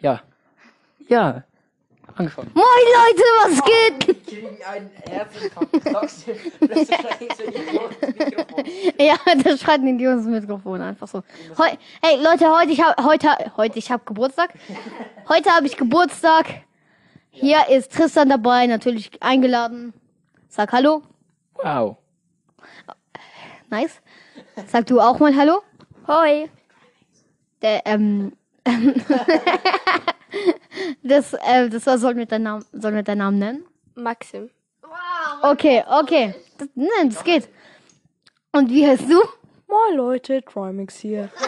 Ja. Ja. Angefangen. Moin Leute, was geht? Einen. Ja, das schreit ein Idiot ins Mikrofon einfach so. Heu hey Leute, heute ich habe heute heute ich habe Geburtstag. Heute habe ich Geburtstag. Hier ist Tristan dabei, natürlich eingeladen. Sag hallo. Wow. Nice. Sag du auch mal hallo. Hoi. Der, ähm, das, äh, das war, sollen wir deinen Namen, deinen Namen nennen? Maxim. Okay, okay. Das, nein, das geht. Und wie heißt du? Moin Leute, Trimix hier.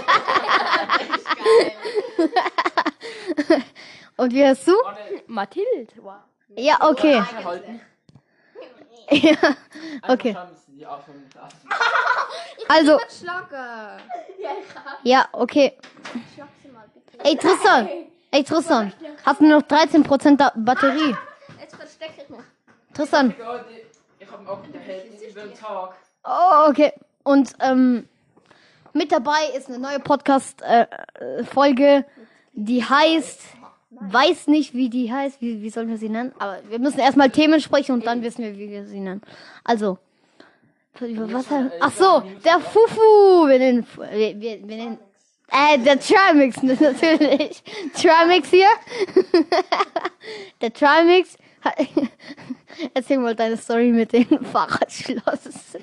Und wie heißt du? Mathilde. Wow. Ja, okay. Ja, okay. Also, ja, okay. Ey, Tristan. Ey, Tristan. Hast du noch 13% da Batterie? Jetzt verstecke ich mich. Tristan. Ich hab auch der Held über den Tag. Oh, okay. Und ähm, mit dabei ist eine neue Podcast-Folge, die heißt, weiß nicht, wie die heißt, wie, wie sollen wir sie nennen? Aber wir müssen erstmal Themen sprechen und dann wissen wir, wie wir sie nennen. Also, über was? Ach so, der Fufu. Wir nennen, wir, wir, wir nennen äh, der Trimix natürlich. Trimix hier. der Trimix. Erzähl mal deine Story mit dem Fahrradschloss.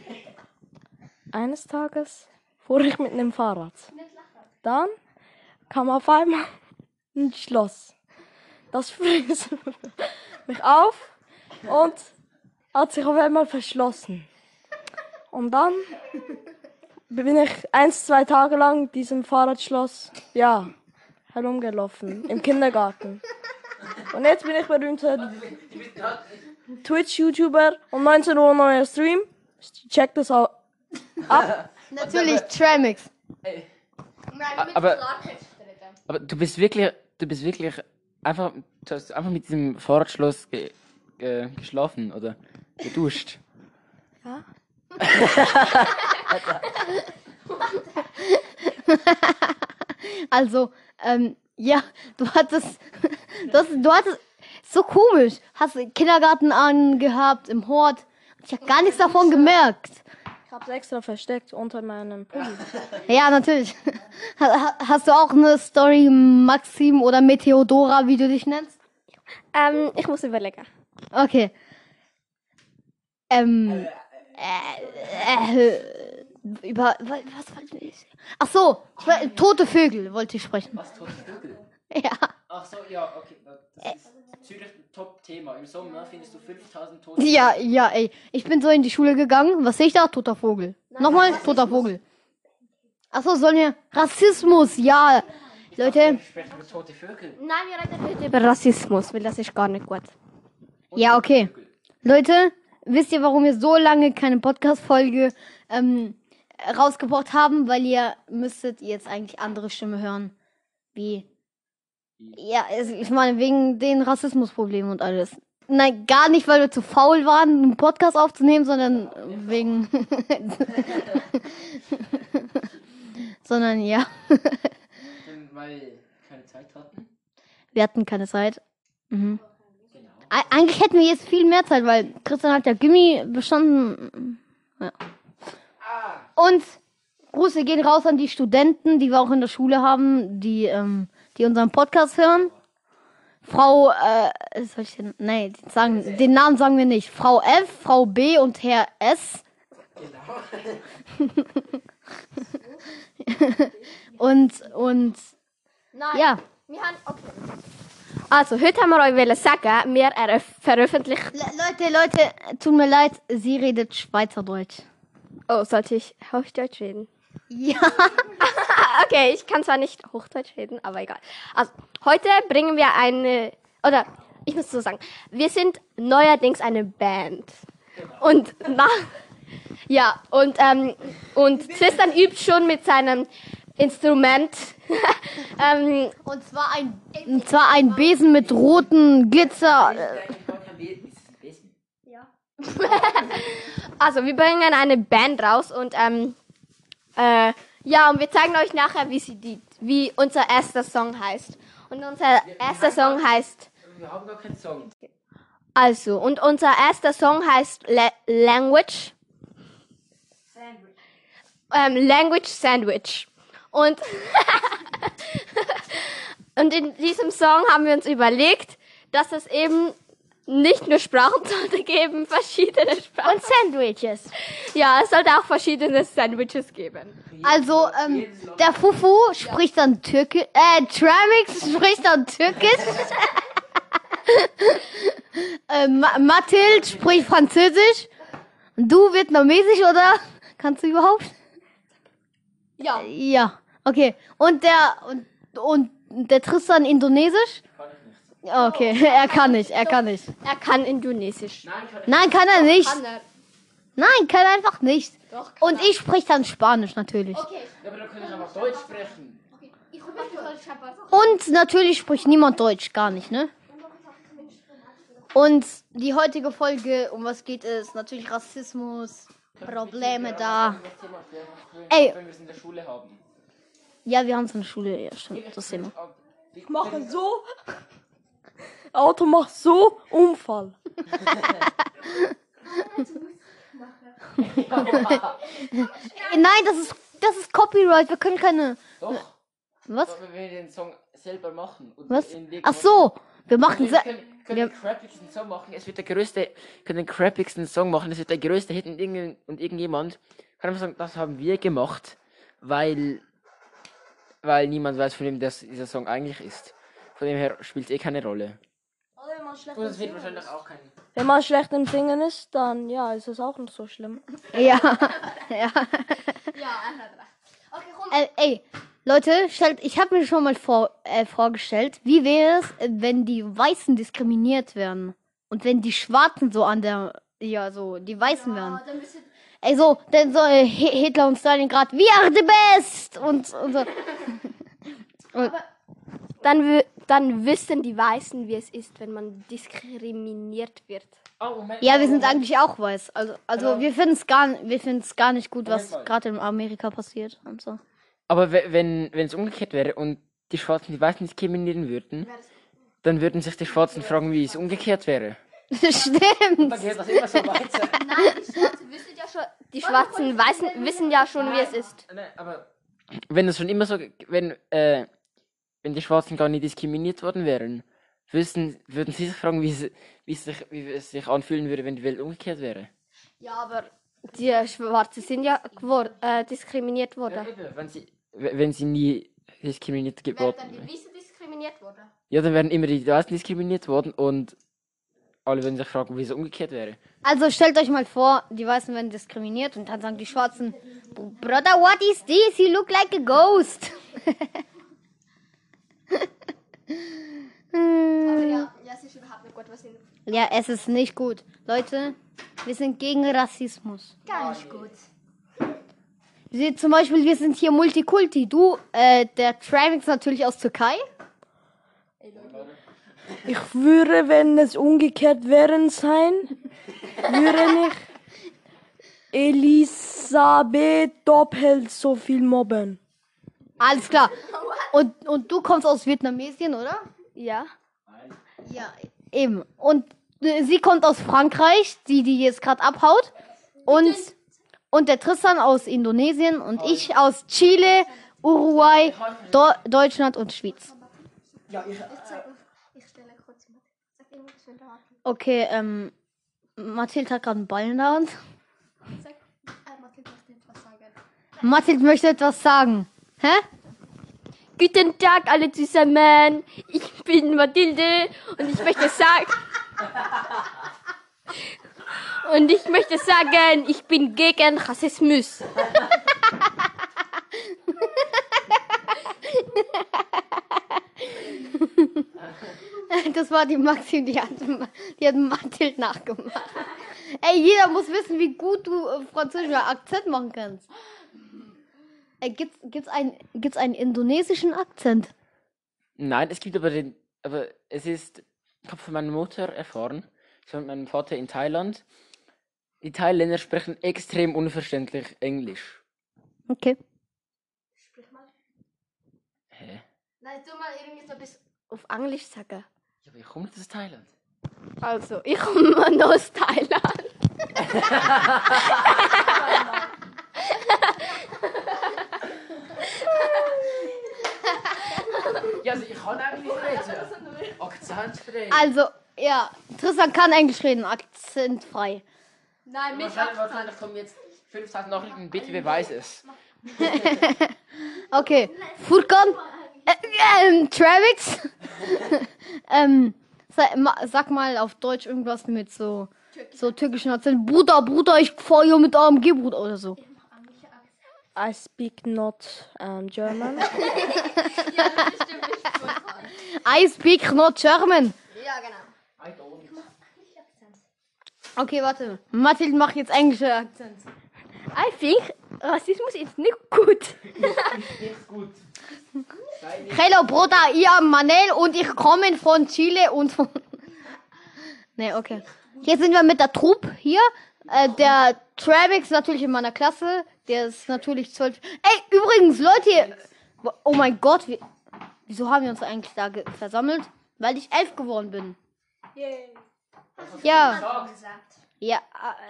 Eines Tages fuhr ich mit einem Fahrrad. Dann kam auf einmal ein Schloss. Das frisst mich auf und hat sich auf einmal verschlossen. Und dann bin ich eins, zwei Tage lang diesem Fahrradschloss, ja, herumgelaufen. Im Kindergarten. Und jetzt bin ich berühmter Twitch-YouTuber um 19 Uhr neuer Stream. Checkt das auch ab. Natürlich Tramix. Aber, aber du bist wirklich, du bist wirklich einfach, du hast einfach mit diesem Fahrradschloss ge, ge, geschlafen oder geduscht. Ja. Also, ähm, ja, du hattest, du, hast, du hattest, so komisch, hast du Kindergarten angehabt im Hort. Ich habe gar nichts davon gemerkt. Ich hab's extra versteckt unter meinem Pulli. Ja, natürlich. Ha- ha- Hast du auch eine Story, Maxim oder Meteodora, wie du dich nennst? Ähm, ich muss überlegen. Okay. Ähm, äh, äh, über, wa- was wollte ich? Ach so, ich woll- tote Vögel wollte ich sprechen. Was, tote Vögel? Ja. Ach so, ja, okay. Das ist Zürich ein Top-Thema. Im Sommer findest du 5000 tote Ja, ja, ey. Ich bin so in die Schule gegangen. Was sehe ich da? Toter Vogel. Nochmal, toter Vogel. Achso, sollen wir. Rassismus, ja. Leute. Sprechen über tote Vögel. Nein, wir reden heute über Rassismus, weil das ist gar nicht gut. Ja, okay. Leute, wisst ihr, warum wir so lange keine Podcast-Folge ähm, rausgebracht haben? Weil ihr müsstet jetzt eigentlich andere Stimme hören. Wie. Ja, ich meine, wegen den Rassismusproblemen und alles. Nein, gar nicht, weil wir zu faul waren, einen Podcast aufzunehmen, sondern wegen. sondern ja, Weil wir keine Zeit hatten. wir hatten keine Zeit. Mhm. Eig- Eigentlich hätten wir jetzt viel mehr Zeit, weil Christian hat ja Gimmi bestanden. Ja. Und Grüße gehen raus an die Studenten, die wir auch in der Schule haben, die, ähm, die unseren Podcast hören. Frau, äh, soll ich den, nee, den, sagen, den Namen sagen wir nicht. Frau F, Frau B und Herr S. und, und, Nein. ja. Wir haben, okay. Also, heute haben wir euch wollen sagen, wir eröff- veröffentlichen. Le Leute, Leute, tut mir leid, sie redet Schweizerdeutsch. Oh, sollte ich Hochdeutsch reden? Ja. Okay, ich kann zwar nicht Hochdeutsch reden, aber egal. Also, heute bringen wir eine, oder ich muss so sagen, wir sind neuerdings eine Band. Und nach, ja, und, ähm, und Tristan übt schon mit seinem Instrument. ähm, Und zwar ein, und zwar ein Besen mit roten Glitzer. äh, Eigentlich gar kein Besen. Ist es ein Besen? also, wir bringen eine Band raus und, ähm, äh, ja, und wir zeigen euch nachher, wie sie die wie unser erster Song heißt. Und unser erster Song heißt, Wir haben gar keinen Song. also, und unser erster Song heißt La Language. Ähm, Language Sandwich. Und, und in diesem Song haben wir uns überlegt, dass es eben nicht nur Sprachen sollte geben, verschiedene Sprachen. Und Sandwiches. Ja, es sollte auch verschiedene Sandwiches geben. Also, ähm, der Fufu spricht dann Türkisch, äh, Tramix spricht dann Türkisch. äh, Ma Mathilde spricht Französisch. Du Vietnamesisch, oder? Kannst du überhaupt? Ja. Ja, okay. Und der, und, und der Tristan Indonesisch? Okay, er kann nicht, er kann nicht. Er kann Indonesisch. Nein, kann ich Nein, kann er nicht. Kann er. Nein, kann er einfach nicht. Doch, Und ich spreche dann Spanisch natürlich. Okay. Ja, aber dann kann ich einfach Deutsch sprechen. Und natürlich spricht niemand Deutsch, gar nicht, ne? Und die heutige Folge, um was geht es? Natürlich Rassismus, Probleme da. Ey. wenn wir es in der Schule haben. Ja, wir haben es in der Schule, ja, stimmt, das Thema. Ich mache so. Auto macht so. Unfall. Nein, das ist, das ist Copyright, wir können keine. Doch, Was? aber wenn wir den Song selber machen. Und Was? Ach so, wir machen. Wir Se können, können wir- den crappigsten Song machen. Es wird der größte, können den crappigsten Song machen. Es wird der größte Hit und, irgend, und irgendjemand kann einfach sagen, das haben wir gemacht, weil, weil niemand weiß, von wem das, dieser Song eigentlich ist. Von dem her spielt es eh keine Rolle. Wenn man schlecht Und es wird wahrscheinlich auch kein. Wenn man schlecht im Singen ist, dann ja, ist es auch nicht so schlimm. ja, ja. Ja, er hat recht. Okay, komm. Äh, ey, Leute, stellt, ich habe mir schon mal vor, äh, vorgestellt, wie wäre es, äh, wenn die Weißen diskriminiert werden und wenn die Schwarzen so an der, ja, so die Weißen werden. dann bist du Ey, so, denn so äh, Hi- Hitler und Stalingrad, we are the best und, und so. Dann, wü- dann wissen die Weißen, wie es ist, wenn man diskriminiert wird. Oh, Moment. Ja, wir sind Moment. eigentlich auch weiß. Also, also Genau. wir finden es gar, wir finden's gar nicht gut, was gerade in Amerika passiert und so. Aber we- wenn wenn es umgekehrt wäre und die Schwarzen die Weißen diskriminieren würden, dann würden sich die Schwarzen fragen, wie es umgekehrt wäre. Stimmt. Dann geht das immer so weiter. Nein, die Schwarzen wissen ja schon, die schwarzen Weißen wissen ja schon, wie es ist. Nein, aber wenn es schon immer so, wenn, äh, wenn die Schwarzen gar nicht diskriminiert worden wären, wüssten, würden sie sich fragen, wie es, wie, es sich, wie es sich anfühlen würde, wenn die Welt umgekehrt wäre. Ja, aber die Schwarzen sind ja gewor- äh, diskriminiert worden. Wenn sie, wenn sie nie diskriminiert Werden geworden dann die wären. Weißen diskriminiert worden? Ja, dann wären immer die Weißen diskriminiert worden und alle würden sich fragen, wie es umgekehrt wäre. Also stellt euch mal vor, die Weißen werden diskriminiert und dann sagen die Schwarzen, Brother, what is this? You look like a ghost. Aber ja, ja, es ist überhaupt nicht gut, was sie Ja, es ist nicht gut. Leute, wir sind gegen Rassismus. Gar nicht gut. Sind zum Beispiel, wir sind hier Multikulti. Du, äh, der Tramix natürlich aus Türkei. Ich würde, wenn es umgekehrt wären sein, würde ich Elisabeth doppelt so viel mobben. Alles klar. Und, und du kommst aus Vietnamesien, oder? Ja. Ja, eben. Und äh, sie kommt aus Frankreich, die, die jetzt gerade abhaut. Und, und der Tristan aus Indonesien und ich aus Chile, Uruguay, Do Deutschland und Schweiz. Ich stelle kurz mit. Sag irgendwas, Okay, ähm, Mathilde hat gerade einen Ball in der Hand. Sag, äh, Mathilde möchte etwas sagen. Mathilde möchte etwas sagen. Hä? Guten Tag alle zusammen. Ich bin Mathilde und ich möchte sagen. Und ich möchte sagen, ich bin gegen Rassismus. Das war die Maxi, die hat, die hat Mathilde nachgemacht. Ey, jeder muss wissen, wie gut du äh, französischer Akzent machen kannst. Ey, gibt's, gibt's, ein, gibt's einen indonesischen Akzent? Nein, es gibt aber den, aber es ist, ich habe von meiner Mutter erfahren, ich war mit meinem Vater in Thailand. Die Thailänder sprechen extrem unverständlich Englisch. Okay. Nein, du mal irgendwie so bis auf Englisch sagen. Ja, aber ich komme nicht aus Thailand. Also, ich komme aus Thailand. Ja, also ich kann eigentlich reden. Akzentfrei. Also, ja, Tristan kann Englisch reden, akzentfrei. Nein, mich Wahrscheinlich, wahrscheinlich kommen jetzt 5000 Nachrichten, bitte beweis es. Okay, Furkan, äh, ähm, Travis, ähm, sag, ma, sag mal auf Deutsch irgendwas mit so, so türkischen Akzent. Bruder, Bruder, ich hier mit AMG, Bruder, oder so. I speak not um, German. I speak not German. Ja, genau. Okay, warte. Mathilde macht jetzt englische Akzent. I think Rassismus ist nicht gut. Nicht gut. Nicht. Hello, Bruder, ich am Manel und ich komme von Chile und von... Nee, okay. Hier sind wir mit der Truppe hier. Äh, der Travix ist natürlich in meiner Klasse. Der ist natürlich zwölf. Ey, übrigens, Leute. Oh mein Gott, wie, wieso haben wir uns eigentlich da versammelt? Weil ich elf geworden bin. Ja. Ja,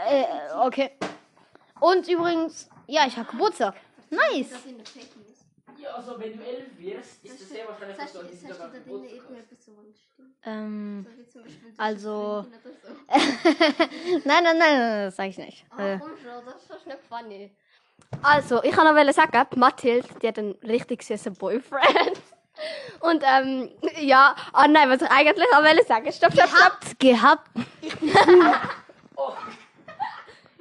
äh, äh, okay. Und übrigens, ja, ich habe Geburtstag. Nice. Ja, also wenn du 11 wirst, ist es sehr wahrscheinlich, dass du an diesem Tag Geburtstag hast. Ähm, also. nein, nein, nein, nein, das sag ich nicht. Äh, Komm schon, das ist schon nicht funny. Also, ich kann noch sagen, Mathilde, die hat einen richtig süßen Boyfriend. Und ähm, ja, ah nein, was ich eigentlich auch wollte sagen, stopp, stopp, stopp. habt gehabt.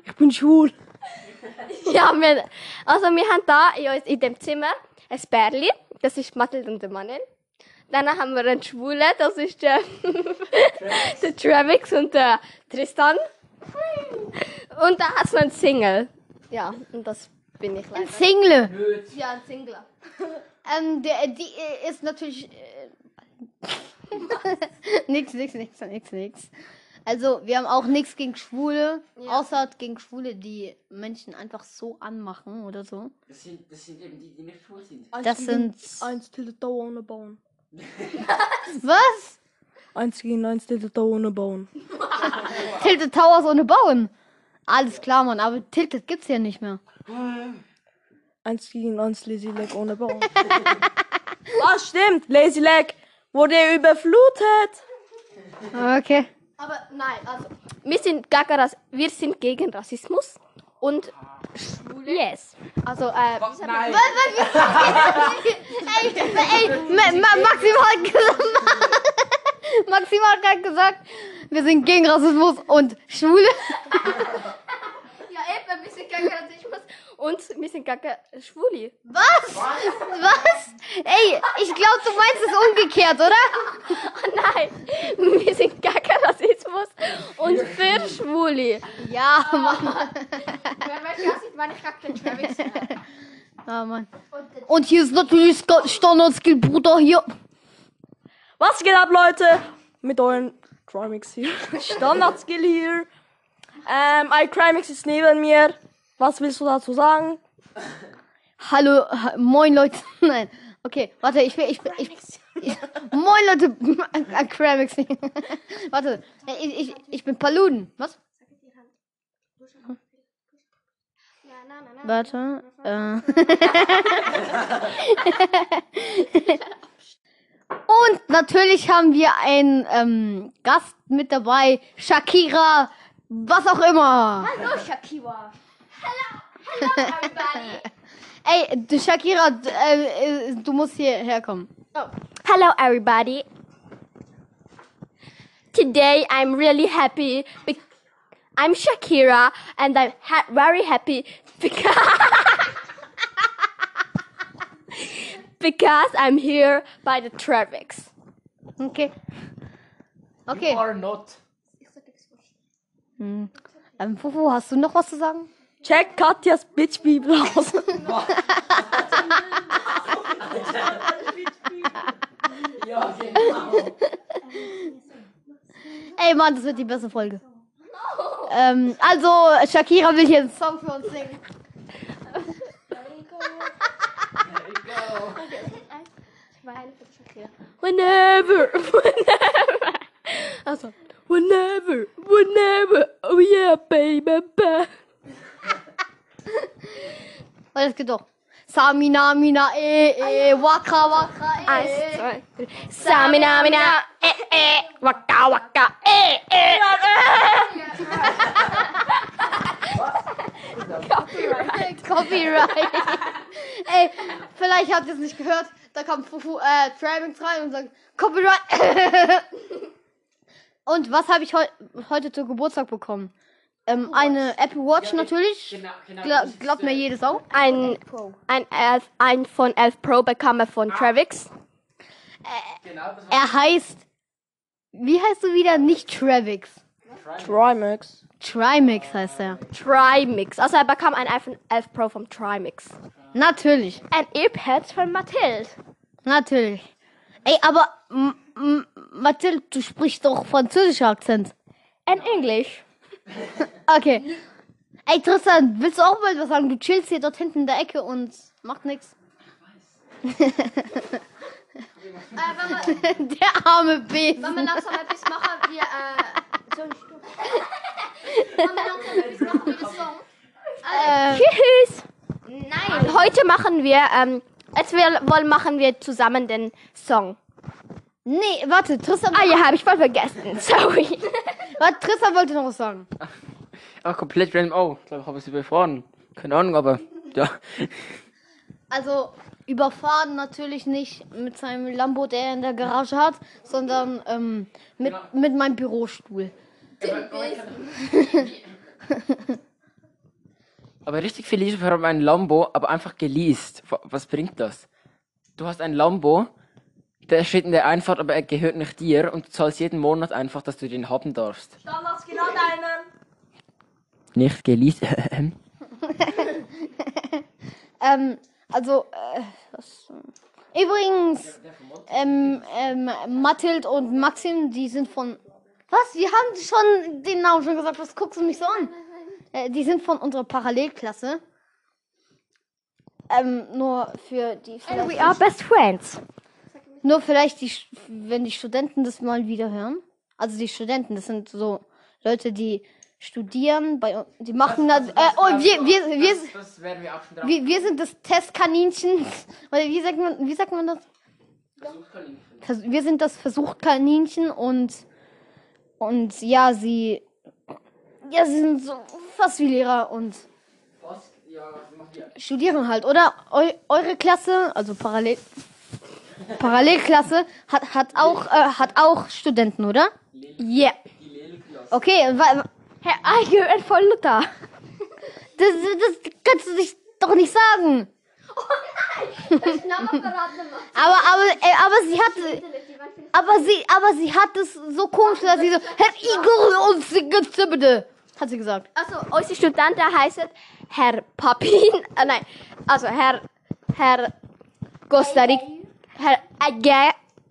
Ich bin schwul. Ja, wir, also wir haben da in, uns, in dem Zimmer ein Bärli, das ist Mathilde und der Manuel. Dann haben wir einen Schwulen, das ist der, der Travix und der Tristan. Und da hat es noch einen Single. Ja, und das bin ich leider. Single. Blöd. Ja, ein Single. Ähm, der, die äh, ist natürlich. Äh, nix, nix, nix, nix, nix. Also, wir haben auch nichts gegen Schwule, außer gegen Schwule, die Menschen einfach so anmachen oder so. Das sind, das sind eben die, die nicht schwul sind. Das sind. Eins till the toe ohne Bone. Was? Eins gegen eins till the toe ohne Bone. Tilted Towers ohne Bauen. Alles klar, Mann, aber Tilted gibt's ja nicht mehr. Eins gegen eins Lazy Leg ohne Bone. Was stimmt? Lazy Leg wurde überflutet. Okay. Aber nein, also wir sind, gegen Rass wir sind gegen Rassismus und Schwule. Yes. Also, äh, man- Nein. ey, ey, Ma Ma Maxim hat gesagt. Maxim hat gerade gesagt, wir sind gegen Rassismus und Schwule. Ja, eben, wir sind gegen Rassismus und wir sind gegen Schwule. Was? Was? Ey, ich glaube, du meinst es umgekehrt, oder? Nein, wir sind gegen Rassismus und für Schwule. Ja, Mann. Wer weiß, was ich meine, ich den Travis. Ah, Mann. Und hier ist natürlich Sk- Standard-Skill, Bruder, hier. Was geht ab, Leute? Mit euren Crimix hier. Standard-Skill hier. Ähm, ein Crimix ist neben mir. Was willst du dazu sagen? Hallo, ha, moin Leute. Nein. Okay, warte, ich will, ich bin, ich, ich, moin Leute, Acramix. warte, ich, ich, ich bin Paluden. Was? Warte, äh. Und natürlich haben wir einen ähm, Gast mit dabei, Shakira, was auch immer. Hallo, Shakira. Hello, hello, everybody. Ey, du Shakira, d- äh, äh, du musst hierher kommen. Oh. Hello, everybody. Today I'm really happy. Be- I'm Shakira, and I'm ha- very happy because because I'm here by the Travix. Okay. You Okay. are not. Hm. Ähm, Fufu, hast du noch was zu sagen? Check Katjas Bitch-Bibel aus. Ja, genau. Ey, Mann, das wird die beste Folge. Ähm, also, Shakira will hier einen Song für uns singen. Whenever, whenever. Also, whenever, whenever, oh yeah, baby, baby. Das geht doch. Samina, mina, eh, eh, waka, waka, eh. Eins, zwei, drei. Samina, mina, eh, eh, waka, waka, eh, eh. Copyright. Ey, vielleicht habt ihr es nicht gehört. Da kommt Fufu, äh, Tramix rein und sagt Copyright. Und was habe ich heu heute zu Geburtstag bekommen? Ähm, eine Apple Watch natürlich. Genau, genau. Gla glaubt mir äh, jede Sau. Ein, ein, elf, ein von 11 Pro bekam er von Travix. Genau, das Er heißt. Wie heißt du wieder? Nicht Travix. Trimax. Trimix heißt er. Trimix. Also er bekam ein iPhone 11 Pro vom Trimix. Natürlich. Ein Earpad von Mathilde. Natürlich. Ey, aber M M Mathilde, du sprichst doch französischer Akzent. In Englisch. Okay. Ey, Tristan, willst du auch mal was sagen? Du chillst hier dort hinten in der Ecke und macht nix. der arme Besen. Wenn wir langsam etwas machen, wir, äh, so ein Stück. Wenn wir langsam etwas machen, wie das Song. Äh, Tschüss. Nein. Heute machen wir, ähm, jetzt wir, wollen machen wir zusammen den Song. nee, warte, Tristan, Ah ja, habe ich voll vergessen. Sorry. warte, Tristan wollte noch was sagen. Ach, komplett random. Oh, ich glaube, ich habe es überfahren. Keine Ahnung, aber. Ja. Also, überfahren natürlich nicht mit seinem Lambo, der er in der Garage hat, sondern ähm, mit, mit meinem Bürostuhl. Aber richtig viel Leisure haben ein Lambo, aber einfach geleast. Wa- Was bringt das? Du hast ein Lambo, der steht in der Einfahrt, aber er gehört nicht dir und du zahlst jeden Monat einfach, dass du den haben darfst. Damals genau deinen. Nicht geleast. Ähm, also, äh, was, äh, übrigens, ähm, ähm, Mathild und Maxim, die sind von, was, wir haben schon den Namen schon gesagt, was guckst du mich so an? Äh, die sind von unserer Parallelklasse. Ähm, nur für die, vielleicht, We are best friends. nur vielleicht die, wenn die Studenten das mal wieder hören. Also die Studenten, das sind so Leute, die studieren, bei, uns- die machen das, äh, oh, wir, wir, wir, das, das werden wir auch schon drauf. wir, wir sind das Testkaninchen. Oder wie sagt man, wie sagt man das? Vers- Wir sind das Versuchkaninchen und und ja, sie ja, sie sind so fast wie Lehrer und Was? Ja, studieren halt, oder? Eu, eure Klasse, also Parallel Parallelklasse hat hat auch äh, hat auch Studenten, oder? Yeah. Okay, wa, Herr Eiger und voll Luther. das, das kannst du dich doch nicht sagen. Aber aber äh, aber sie hat aber sie aber sie hat es so komisch, dass sie so Herr Igor und Sigge bitte hat sie gesagt. Also, unsere Studenten heißen Herr Papin, äh, nein, also Herr, Herr Costa Rica, Herr Age,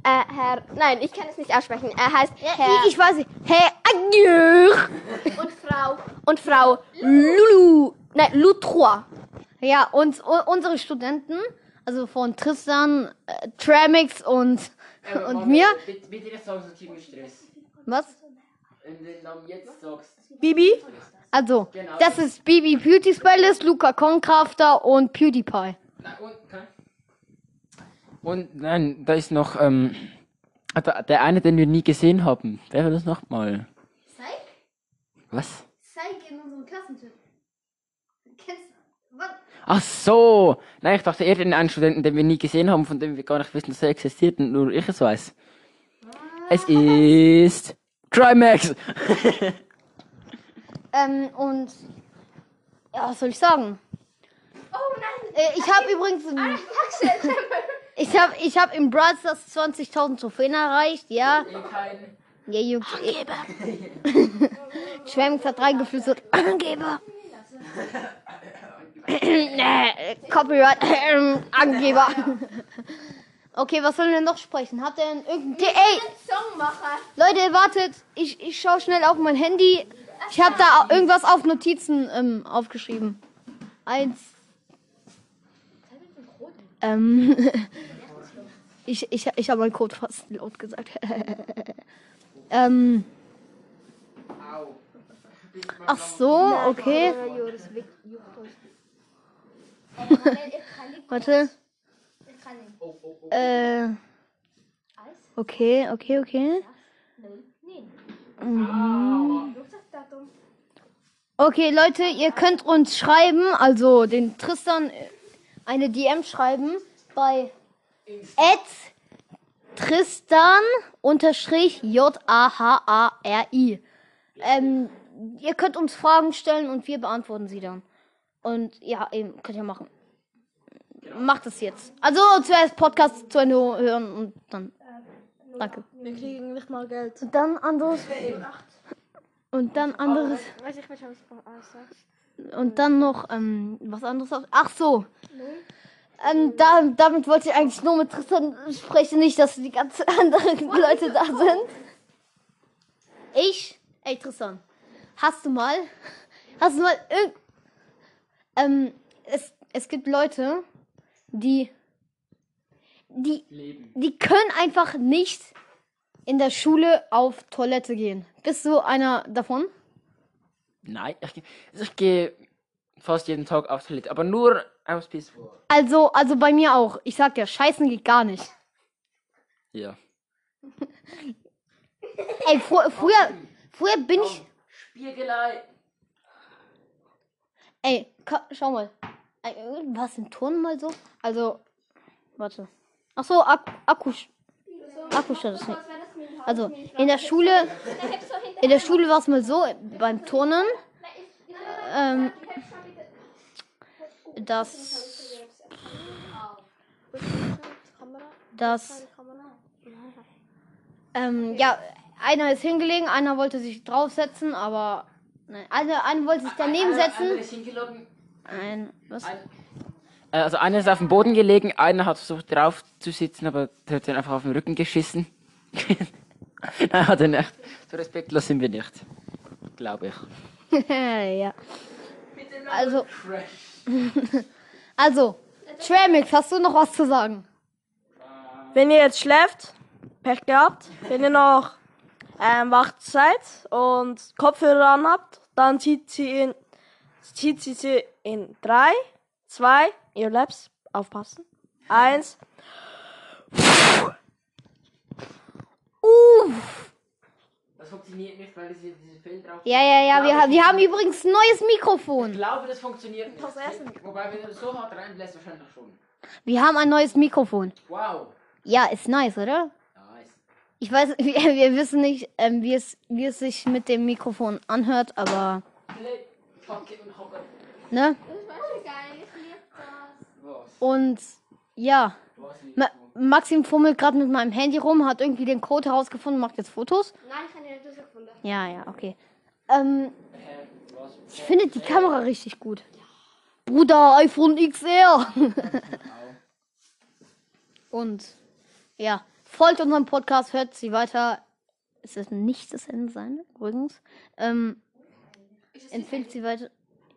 äh, Herr, nein, ich kann es nicht aussprechen, er heißt Herr Ich, ich weiß nicht. Herr Agür. und Frau, und Frau Lulu, nein, Lutroy. Ja, und u- unsere Studenten, also von Tristan, äh, Tramix und und mir, Bitte, bitte wir Stress. was? Bibi? Also, Genau. das ist Bibi Beauty Spellist, Luca Concrafter und PewDiePie. Nein, und, nein, da ist noch ähm, der, der eine, den wir nie gesehen haben. Wer war das nochmal? Zeig? Was? Zeig in unserem Klassentisch. Kennst was? Ach so! Nein, ich dachte eher den einen Studenten, den wir nie gesehen haben, von dem wir gar nicht wissen, dass er existiert und nur ich es weiß. Es ist Trimax! Ähm, und ja, was soll ich sagen? Oh nein. Äh, ich habe übrigens im, ich habe ich habe im Brawl Stars 20.000 Trophäen erreicht, ja. Ja, juckt. Schwemmix hat reingeflüstert. Angeber. Copyright. ähm, Angeber. Okay, was sollen wir noch sprechen? Habt ihr denn irgendein... The Ey, Song machen. Leute, wartet. Ich, ich schaue schnell auf mein Handy. Ich habe da irgendwas auf Notizen ähm, aufgeschrieben. Eins. Ähm. Ich, ich, ich habe meinen Code fast laut gesagt. ähm, ach so, okay. Warte. Äh, okay, okay, okay. Mhm. Okay, Leute, ihr könnt uns schreiben, also den Tristan äh, eine DM schreiben bei at Tristan unterstrich J-A-H-A-R-I. Ähm, ihr könnt uns Fragen stellen und wir beantworten sie dann. Und ja, eben, könnt ihr machen. Macht es jetzt. Also zuerst Podcast zu Ende hören und dann. Danke. Wir kriegen nicht mal Geld. Und dann anderes. Und dann anderes. Weiß ich, was ich alles sagst. Und dann noch ähm, was anderes. Ach so. Ähm, da, damit wollte ich eigentlich nur mit Tristan sprechen, nicht, dass die ganzen anderen Leute da sind. Ich, ey Tristan, hast du mal, hast du mal ähm, es, es gibt Leute, die, die, die können einfach nicht in der Schule auf Toilette gehen. Bist du einer davon? Nein, ich, ich gehe fast jeden Tag auf Toilette, aber nur aus Piss. Also, also bei mir auch. Ich sag dir, scheißen geht gar nicht. Ja. Ey, fr früher, früher bin ich, Spiegelei. ey, schau mal. Was im Turnen mal so? Also, warte. Ach so, Ak Akkusch. Akkustand ist nicht. Also, in der Schule, in der Schule war es mal so, beim Turnen, ähm, dass, dass, ähm, ja, einer ist hingelegen, einer wollte sich draufsetzen, aber, nein, einer, einer wollte sich daneben setzen. Ein, was? Äh, Also einer ist auf dem Boden gelegen, einer hat versucht drauf zu sitzen, aber der hat dann einfach auf den Rücken geschissen. Nein, hat er nicht. So respektlos sind wir nicht. Glaube ich. ja. Also, also, Tramix, hast du noch was zu sagen? Wenn ihr jetzt schläft, Pech gehabt. Wenn ihr noch ähm, wach seid und Kopfhörer an habt, dann zieht sie in, zieht sie sie in drei, zwei, ihr Labs, aufpassen. Eins. Das funktioniert nicht, weil diese, diese Fell drauf Ja, ja, ja, wir, ha- wir haben übrigens ein neues Mikrofon. Ich glaube, das funktioniert nicht. Wobei, wenn du das so hart reinbläst, wahrscheinlich schon. Wir haben ein neues Mikrofon. Wow. Ja, ist nice, oder? Nice. Ich weiß, wir, wir wissen nicht, ähm, wie, es, wie es sich mit dem Mikrofon anhört, aber, Play, fuck it und hocker. Ne? Und, ja. Ma Maxim fummelt gerade mit meinem Handy rum, hat irgendwie den Code herausgefunden, macht jetzt Fotos. Nein, ich habe den gefunden. Ja, ja, okay. Ähm, ich finde die Kamera richtig gut. Bruder, iPhone XR. Und ja, folgt unserem Podcast, hört sie weiter. Es wird nicht das Ende sein, übrigens. Ähm, empfiehlt sie weiter.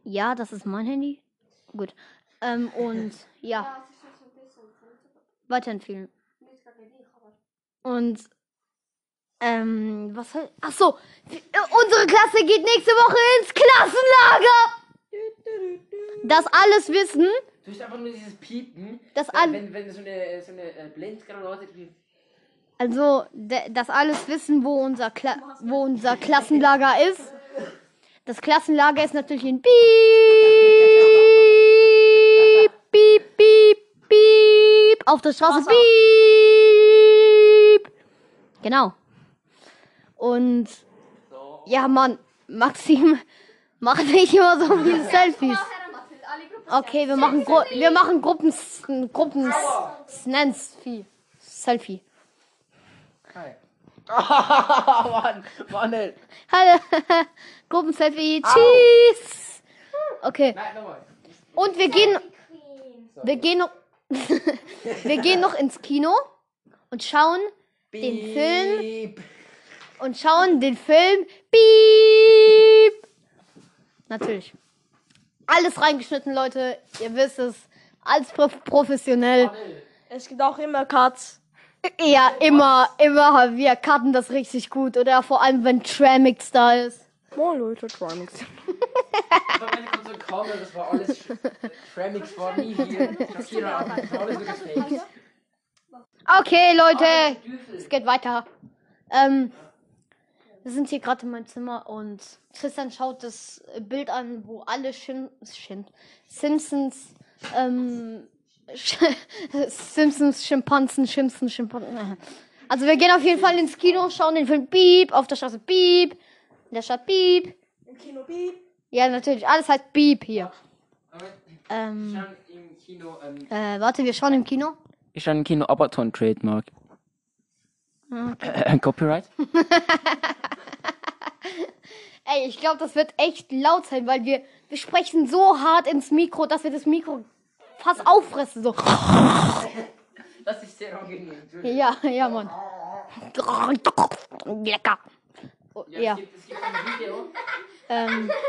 Ja, das ist mein Handy. Gut. Ähm, und ja, weiterempfehlen. Und ähm, was soll. Ach so, unsere Klasse geht nächste Woche ins Klassenlager. Das alles wissen. Du hast einfach nur dieses Piepen. Das wenn, an- wenn, wenn so eine, so eine äh, Blendgranate. Also, das alles wissen, wo unser, Kla wo unser Klassenlager ist. Das Klassenlager ist natürlich in Piep, Piep, Piep, Piep. Auf der Straße Piep. Genau. Und ja, Mann, Maxim, mach nicht immer so viele Selfies. Okay, wir machen, Gru wir machen Gruppen, Gruppen, Selfie. Selfie. Hi. Mann, Mann, ey. Hallo. Gruppenselfie. Tschüss. Okay. Nein, nochmal. Und wir gehen, wir gehen noch, wir gehen noch ins Kino und schauen den Film und schauen den Film. Piep. Natürlich. Alles reingeschnitten, Leute. Ihr wisst es. Alles prof professionell. Es gibt auch immer Cuts. Ja, immer, immer. Wir cutten das richtig gut. Oder vor allem, wenn Tramix da ist. Moin Leute, Tramix. Das war alles Tramix war nie hier. Shakira, alles gefaked. Okay, Leute. Es geht weiter. Ähm, wir sind hier gerade in meinem Zimmer und Tristan schaut das Bild an, wo alle Shin, Shin, Simpsons, ähm, Simpsons, Schimpansen, Schimpansen, Schimpansen. Also wir gehen auf jeden Fall ins Kino, schauen den Film Beep, auf der Straße Beep, in der Stadt Beep. Im Kino Beep. Ja, natürlich, alles heißt Beep hier. Ähm, im Kino, ähm, äh, warte, wir schauen im Kino. wir schauen im Kino Abaton Trademark. Äh, Copyright? Ey, ich glaube, das wird echt laut sein, weil wir, wir sprechen so hart ins Mikro, dass wir das Mikro fast auffressen. So. Das ist sehr angenehm. Ja, ja, Mann. Lecker. Oh, Ja. Es, gibt, es gibt ein Video. Ähm.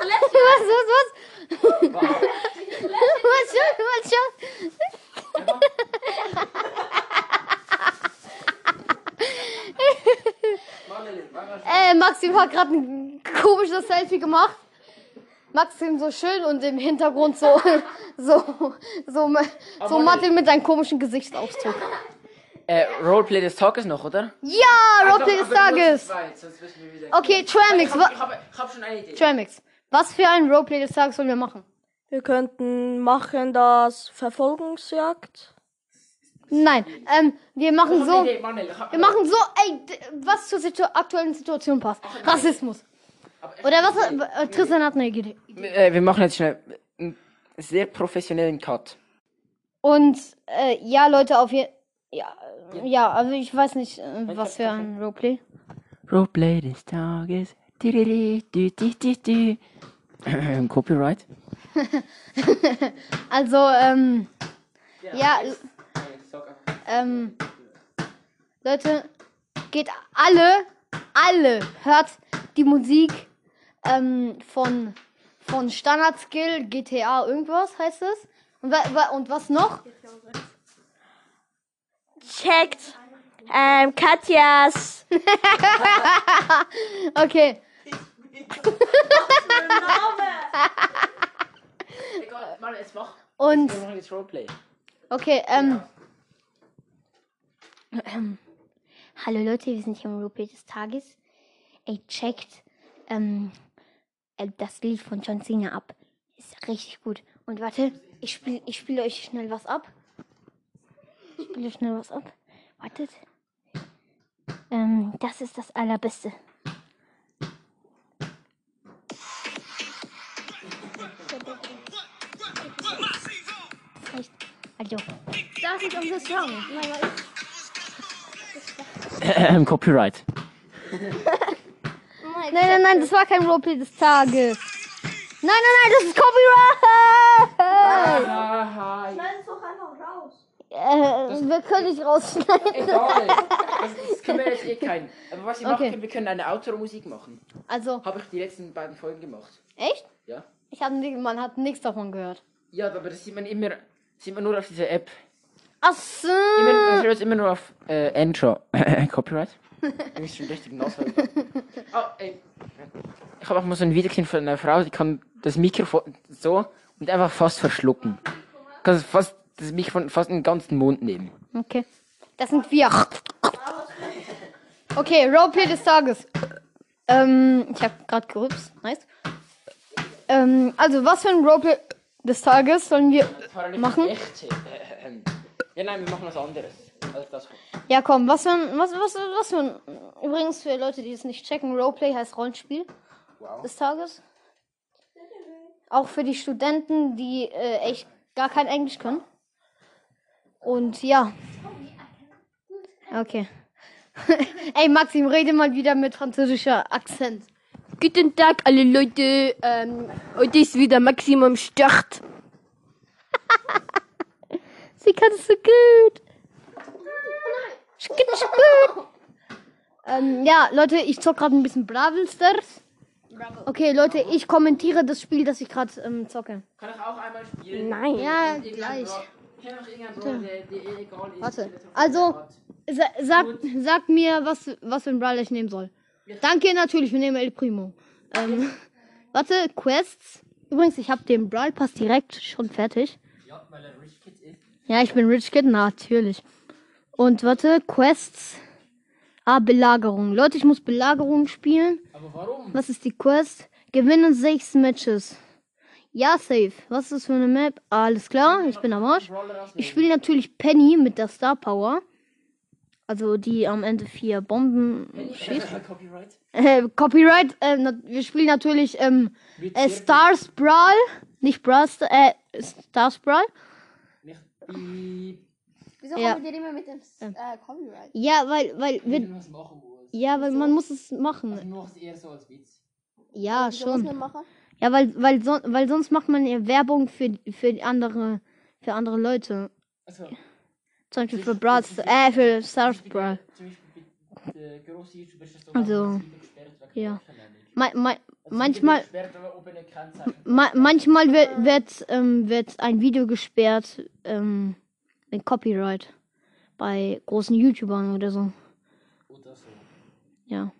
Was, was, was? Was schon, was schon? Manuel, Manuel, Äh, Maxim hat gerade ein komisches Selfie gemacht. Maxim so schön und im Hintergrund so, so, so, so Mathe mit seinem komischen Gesichtsausdruck. Äh, Roleplay des Tages noch, oder? Ja, Roleplay des Tages. Okay, Tramix, Ich wa hab, ich, hab, ich hab schon eine Idee. Tramix, was für ein Roleplay des Tages sollen wir machen? Wir könnten machen das Verfolgungsjagd. Nein, ähm, wir machen so, wir machen so, ey, was zur Situ aktuellen Situation passt. Rassismus. Oder was, Tristan hat eine Idee. Äh, wir machen jetzt schnell einen sehr professionellen Cut. Und, äh, ja, Leute, auf jeden ja, ja, also ich weiß nicht, äh, was für ein Roleplay. Roleplay des Tages. Dü, dü. Ähm, Copyright? Also, ähm, ja, ähm, Leute, geht alle, alle, hört die Musik ähm, von, von Standard Skill, GTA, irgendwas heißt es. Und, und was noch? Checkt ähm, Katjas. Okay, und, okay, ähm. Hallo Leute, wir sind hier im Roleplay des Tages. Ey, checkt ähm, äh, das Lied von John Cena ab. Ist richtig gut. Und warte, ich spiele ich spiel euch schnell was ab. Ich spiele schnell was ab. Wartet. Ähm, das ist das Allerbeste. Also, Das ist unser Song. Copyright. Nein, nein, nein, das war kein Roleplay des Tages. Nein, nein, nein, das ist Copyright! Schneid es doch einfach raus. Äh, wir können nicht rausschneiden. Egal. Das, das können wir jetzt eh kein. Aber was machen Okay. können, wir können eine Outro-Musik machen. Also, Habe ich die letzten beiden Folgen gemacht. echt? Ja? Ich hab, man hat nichts davon gehört. Ja, aber das sieht man immer, sieht man nur auf dieser App. Ach so. Immer, das hört immer nur auf äh, Intro. Copyright? Bist schon richtig nass heute. Oh, ey. Ich habe auch mal so ein Video gesehen von einer Frau, die kann das Mikrofon so und einfach fast verschlucken. Kann fast das Mikrofon fast in den ganzen Mund nehmen. Okay. Das sind wir. Okay, Roleplay des Tages. Ähm, ich habe gerade gerübst. Nice. Ähm, also, was für ein Roleplay des Tages sollen wir machen? Echt? Äh, ähm. Ja, nein, wir machen was anderes. Das. Ja, komm, was für ein, was, was, was für ein, übrigens für Leute, die es nicht checken, Roleplay heißt Rollenspiel Wow. des Tages. Auch für die Studenten, die äh, echt gar kein Englisch können. Und ja. Okay. Ey, Maxim, rede mal wieder mit französischer Akzent. Guten Tag, alle Leute. Ähm, heute ist wieder Maximum Start. Sie kann es so gut. Ähm, ja, Leute, ich zock gerade ein bisschen Brawl Stars. Okay, Leute, ich kommentiere das Spiel, das ich gerade ähm, zocke. Kann ich auch einmal spielen? Nein. Ja, Irgendein gleich. Brawler, der, der egal ist. Warte. Also-. Sa sag, sag mir, was, was für ein Brawler ich nehmen soll. Danke, natürlich, wir nehmen El Primo. Ähm, warte, Quests. Übrigens, ich habe den Brawl Pass direkt schon fertig. Ja, weil er Rich Kid ist. Ja, ich bin Rich Kid, natürlich. Und warte, Quests. Ah, Belagerung. Leute, ich muss Belagerung spielen. Aber warum? Was ist die Quest? Gewinnen sechs Matches. Ja, safe. Was ist das für eine Map? Alles klar, ich bin am Arsch. Ich spiele natürlich Penny mit der Star Power. Also die am Ende vier Bomben schießt. Copyright. Äh, Copyright. Äh, wir spielen natürlich ähm, äh, sehr Stars Brawl. Nicht Brawl, äh, Stars Brawl. Nicht. Wieso Ja. kommen wir immer mit dem äh, Copyright? Ja, weil, weil, wir, Irgendwas machen muss. ja, weil man muss es Also machen. nur es eher so als Witz. Ja, man schon. machen? Ja, weil, weil, so, weil sonst macht man ja Werbung für, für die andere, für andere Leute. Also, Zum Beispiel für Brawl, äh, für Stars Brawl. zum Beispiel bei der grossen YouTuber ist das doch Also, ja. Ma, ma, Also, manchmal, wird gesperrt, aber ob eine Kennzeichen. ma, manchmal wird, wird, ähm, wird ein Video gesperrt ähm, mit Copyright. Bei großen YouTubern oder so. Oder so. Ja.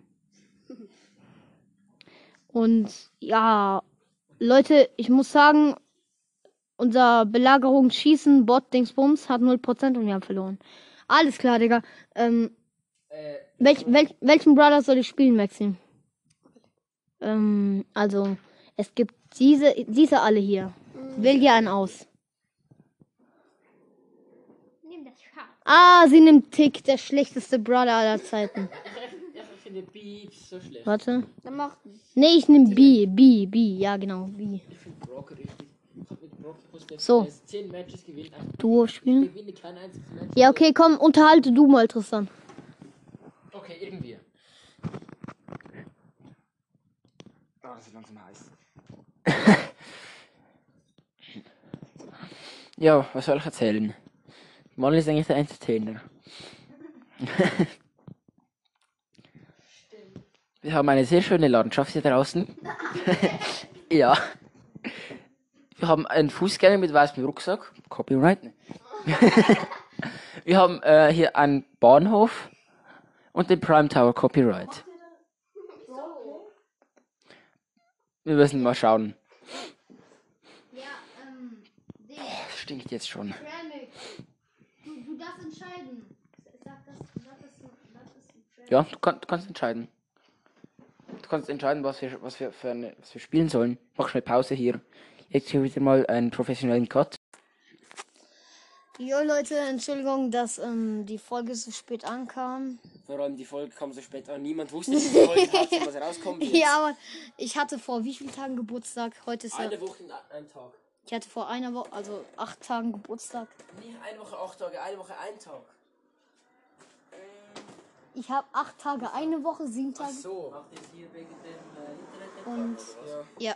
Und ja, Leute, ich muss sagen, unser Belagerungsschießen, Bot, Dingsbums hat 0% und wir haben verloren. Alles klar, Digga. Ähm, Äh, welch, welch, welchen Brother soll ich spielen, Maxim? Ähm, also, es gibt diese, diese alle hier. Wähl dir einen aus. Ah, sie nimmt Tick, der schlechteste Brother aller Zeiten. ich, ich finde Beeps so schlecht. Warte. Dann mach Nee, ich nehme B, B, B, ja genau, B. Ich finde Brock richtig. So. 10 Matches gewinnt. Einfach Duo spielen. gewinne kein einziges Match. Ja, okay, komm, unterhalte du mal, Tristan. Okay, irgendwie. Oh, das ist langsam heiß. ja, was soll ich erzählen? Molly ist eigentlich der Entertainer. Wir haben eine sehr schöne Landschaft hier draußen. ja. Wir haben einen Fußgänger mit weißem Rucksack. Copyright. ne? Wir haben äh, hier einen Bahnhof und den Prime Tower Copyright. Wir müssen mal schauen. Ja, ähm, Das stinkt jetzt schon. Kramik. Du, du darfst entscheiden. Sag das, sag das, sag das. Ja, du, kann, du kannst entscheiden. Du kannst entscheiden, was wir, was wir, für eine, was wir spielen sollen. Mach schnell Pause hier. Jetzt hier wieder mal einen professionellen Cut. Jo Leute, Entschuldigung, dass ähm, die Folge so spät ankam. Vor allem die Folge kam so spät an. Niemand wusste, dass die Folge hat, was rauskommt. Ja, aber ich hatte vor wie vielen Tagen Geburtstag? Heute ist ja. Eine Woche, ein Tag. Ich hatte vor einer Woche, also acht Tagen Geburtstag. Nicht eine Woche, acht Tage, eine Woche, ein Tag. Ich habe acht Tage, eine Woche, sieben Ach Tage. so. Macht ihr hier wegen dem äh, Internet? Und Ja, ja,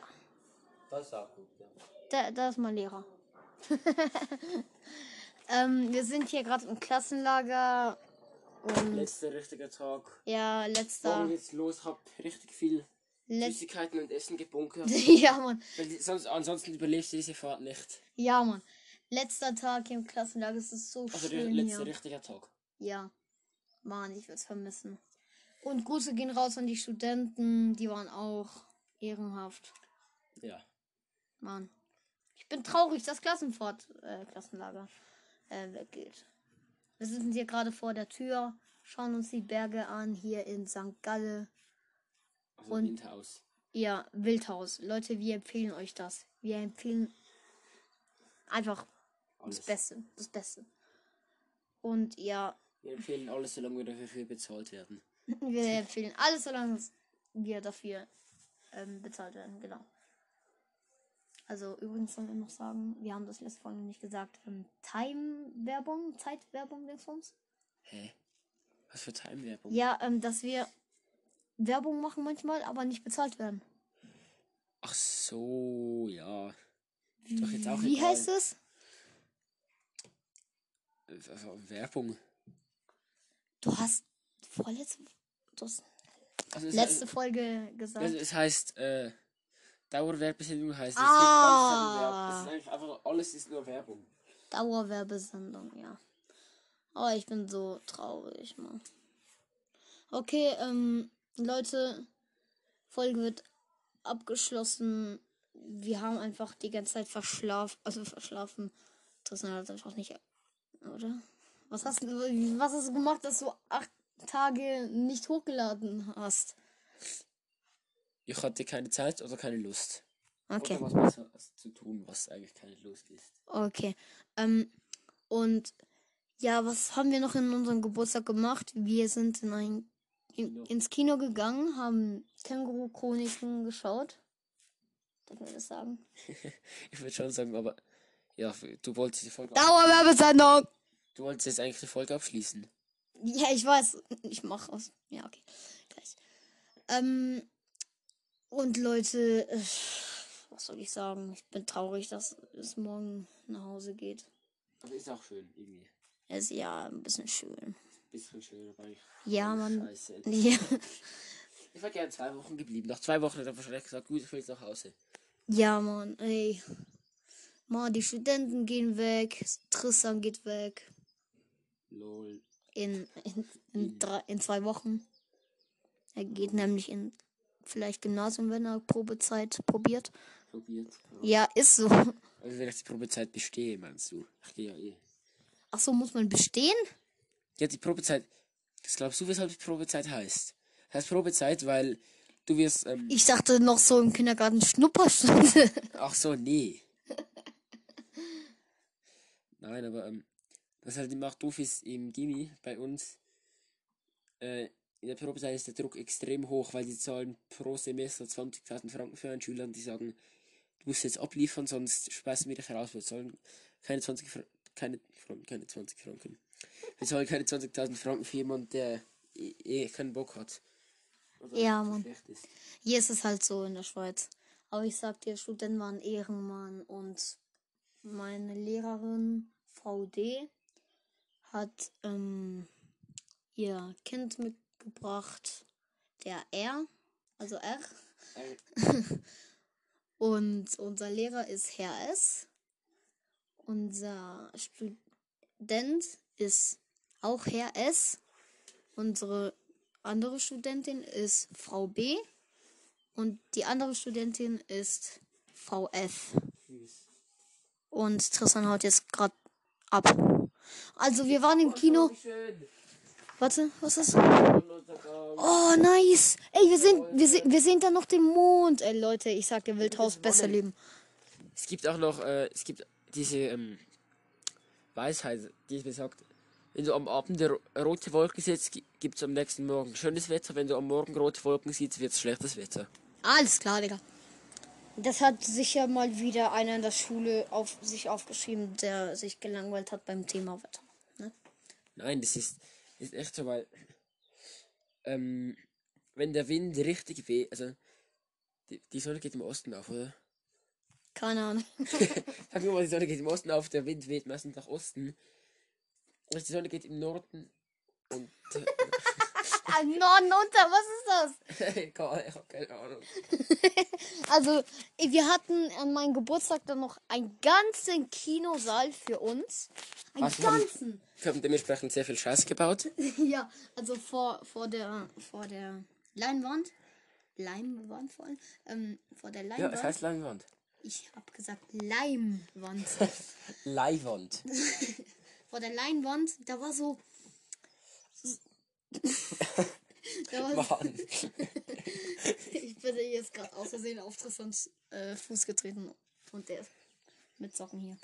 das ist auch gut. Ja. da, da ist mein Lehrer. ähm, wir sind hier gerade im Klassenlager. Und Letzter richtiger Tag. ja, Morgen letzter. geht's los, hab richtig viel Letz Süßigkeiten und Essen gebunkert. ja, Mann. Weil die, sonst, ansonsten überlebst du diese Fahrt nicht. Ja, Mann. Letzter Tag hier im Klassenlager. Es ist so Also der schön letzte hier. richtiger Tag. Ja. Mann, ich würde es vermissen. Und Grüße gehen raus an die Studenten. Die waren auch ehrenhaft. Ja. Mann. Ich bin traurig, dass Klassenfahrt, äh, Klassenlager äh, weggeht. Wir sind hier gerade vor der Tür, schauen uns die Berge an, hier in St. Galle. Also Und- Windhaus. Ja, Wildhaus. Leute, wir empfehlen euch das. Wir empfehlen einfach Alles. das Beste. Das Beste. Und ja, Wir empfehlen alles, solange wir dafür bezahlt werden. wir empfehlen alles, solange wir dafür ähm, bezahlt werden. Genau. Also übrigens sollen wir noch sagen, wir haben das letzte Folge nicht gesagt, ähm, Time-Werbung, Zeitwerbung Dingsbums. Hä? Was für Time-Werbung? Ja, ähm, dass wir Werbung machen manchmal, aber nicht bezahlt werden. Ach so, ja. Ist doch jetzt auch Wie egal. heißt es? Äh, Werbung. Du hast vorletzte, Also letzte Folge gesagt. also es heißt, äh, Dauerwerbesendung heißt es. Ah. Es ist einfach alles ist nur Werbung. Dauerwerbesendung, ja. Oh, ich bin so traurig, Mann. Okay, ähm, Leute, Folge wird abgeschlossen. Wir haben einfach die ganze Zeit verschlafen, also verschlafen. Tristan hat einfach nicht, oder? Was hast du, was hast du gemacht, dass du acht Tage nicht hochgeladen hast? Ich hatte keine Zeit oder keine Lust. Okay. Oder was besser zu tun, was eigentlich keine Lust ist. Okay. Ähm, und ja, was haben wir noch in unserem Geburtstag gemacht? Wir sind in ein, in, ins Kino gegangen, haben Känguru-Chroniken geschaut. Darf man das sagen? Ich würde schon sagen, aber ja, du wolltest die Folge. Dauerwerbesendung! Du wolltest jetzt eigentlich die Folge abschließen. Ja, ich weiß. Ich mach aus. Ja, okay. Gleich. Ähm, und Leute, äh, was soll ich sagen? Ich bin traurig, dass es morgen nach Hause geht. Aber ist auch schön, irgendwie. Es ist ja ein bisschen schön. Bisschen schön, aber ich. Ja, Mann. Scheiße. Ja. Ich wäre gerne zwei Wochen geblieben. Nach zwei Wochen hat er wahrscheinlich gesagt, gut, ich will jetzt nach Hause. Ja, Mann, ey. Mann, die Studenten gehen weg. Tristan geht weg. Lol. In, in, in, drei, in zwei Wochen. Er geht nämlich in vielleicht Gymnasium, wenn er Probezeit probiert. Probiert. Ja, ist so. Also wenn ich die Probezeit bestehe, meinst du? Gehe ja eh. Ach so, muss man bestehen? Ja, die Probezeit. Was glaubst du, weshalb die Probezeit heißt? Das heißt Probezeit, weil du wirst. Ähm, Ich dachte noch so im Kindergarten Schnupperstunde. ach so, nee. Nein, aber ähm, was halt auch doof ist im Gimmi bei uns. Äh, in der Probezeit ist der Druck extrem hoch, weil die zahlen pro Semester 20.000 Franken für einen Schüler und die sagen, du musst jetzt abliefern, sonst schmeißen wir dich heraus. Wir zahlen keine 20 Franken, keine Franken, keine 20 Franken. Wir zahlen keine 20.000 Franken für jemanden, der eh, eh keinen Bock hat. Oder Ja, Mann. ist. Hier ist es halt so in der Schweiz. Aber ich sag dir, Studenten waren Ehrenmann und meine Lehrerin, Frau D., hat ähm, ihr Kind mitgebracht, der R, also R. Äh, Und unser Lehrer ist Herr S. Unser Student ist auch Herr S. Unsere andere Studentin ist Frau B. Und die andere Studentin ist VF. Und Tristan haut jetzt gerade ab. Also wir waren im Kino. Warte, was ist? Oh, nice. Ey, wir sind, wir, se- wir sehen da noch den Mond. Ey, Leute, ich sag, ihr Wildhaus besser leben. Es gibt auch noch, äh, es gibt diese ähm, Weisheit, die besagt, wenn du am Abend ro rote Wolken siehst, gibt es am nächsten Morgen schönes Wetter. Wenn du am Morgen rote Wolken siehst, wird es schlechtes Wetter. Alles klar, Digga. Das hat sicher mal wieder einer in der Schule auf sich aufgeschrieben, der sich gelangweilt hat beim Thema Wetter. Ne? Nein, das ist, ist echt so, weil ähm, wenn der Wind richtig weh, also die, die Sonne geht im Osten auf, oder? Keine Ahnung. Sag nur mal, die Sonne geht im Osten auf, der Wind weht meistens nach Osten. Und die Sonne geht im Norden und Ah, Norden unter, was ist das? Ich hab keine Ahnung. Also, wir hatten an meinem Geburtstag dann noch einen ganzen Kinosaal für uns. Einen haben- ganzen. Wir haben dementsprechend sehr viel Scheiß gebaut. Ja, also vor, vor der vor der Leinwand. Leimwand vor allem. Ähm, vor der Ja, Leinwand. es heißt Leinwand. ich habe gesagt Leimwand. Leihwand. vor der Leinwand, da war so. Mann. ich bin jetzt gerade aus Versehen auf Tristans äh, Fuß getreten und der ist mit Socken hier.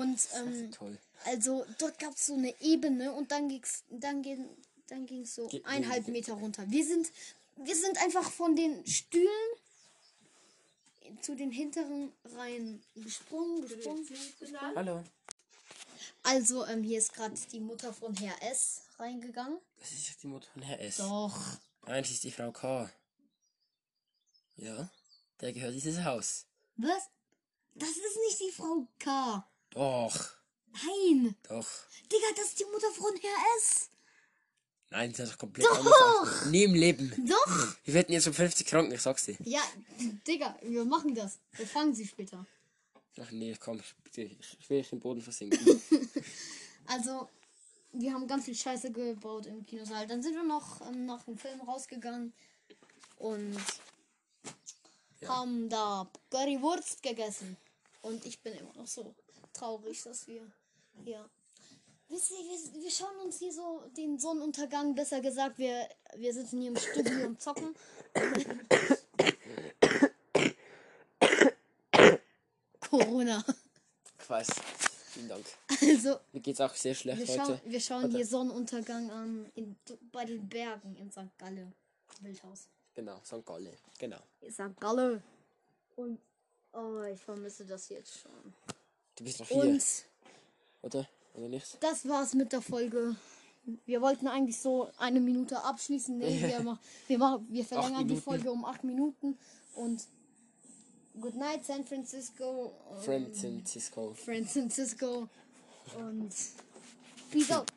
Und ähm, Toll. also dort gab es so eine Ebene und dann ging's, dann ging, dann ging's so Ge- eineinhalb ge- Meter runter. Wir sind, wir sind einfach von den Stühlen zu den hinteren Reihen gesprungen, gesprungen. gesprungen. Hallo. Also ähm, hier ist gerade die Mutter von Herr S reingegangen. Das ist doch die Mutter von Herr S. Doch. Nein, das ist die Frau K. Ja, der gehört dieses Haus. Was? Das ist nicht die Frau K. Doch, Nein. doch. Digga, das ist die Mutter von Herr S. Nein, das ist doch komplett anders. aus. Nie im Leben. Doch. Wir wetten jetzt um 50 Franken, ich sag's dir. Ja, Digga, wir machen das. Wir fangen sie später. Ach nee, komm, bitte, ich will nicht im Boden versinken. Also, wir haben ganz viel Scheiße gebaut im Kinosaal. Dann sind wir noch ähm, nach dem Film rausgegangen und haben da Currywurst gegessen. Und ich bin immer noch so traurig, dass wir hier. Wisst ihr, wir, wir schauen uns hier so den Sonnenuntergang, besser gesagt, wir, wir sitzen hier im Studio und zocken. Corona. Weiß. Vielen Dank. Also, Mir geht's auch sehr schlecht wir, schauen, heute. wir schauen hier Sonnenuntergang an in, bei den Bergen in St. Galle. Wildhaus. Genau, St. Gallen. Genau. St. Galle. Und oh, ich vermisse das jetzt schon. Du bist noch hier, Und oder? Oder nicht? das war's mit der Folge. Wir wollten eigentlich so eine Minute abschließen. Nee, wir, mach, wir, mach, wir verlängern die. Folge um acht Minuten. Und Good night, San Francisco. Um, San Francisco. San Francisco. Und Peace out.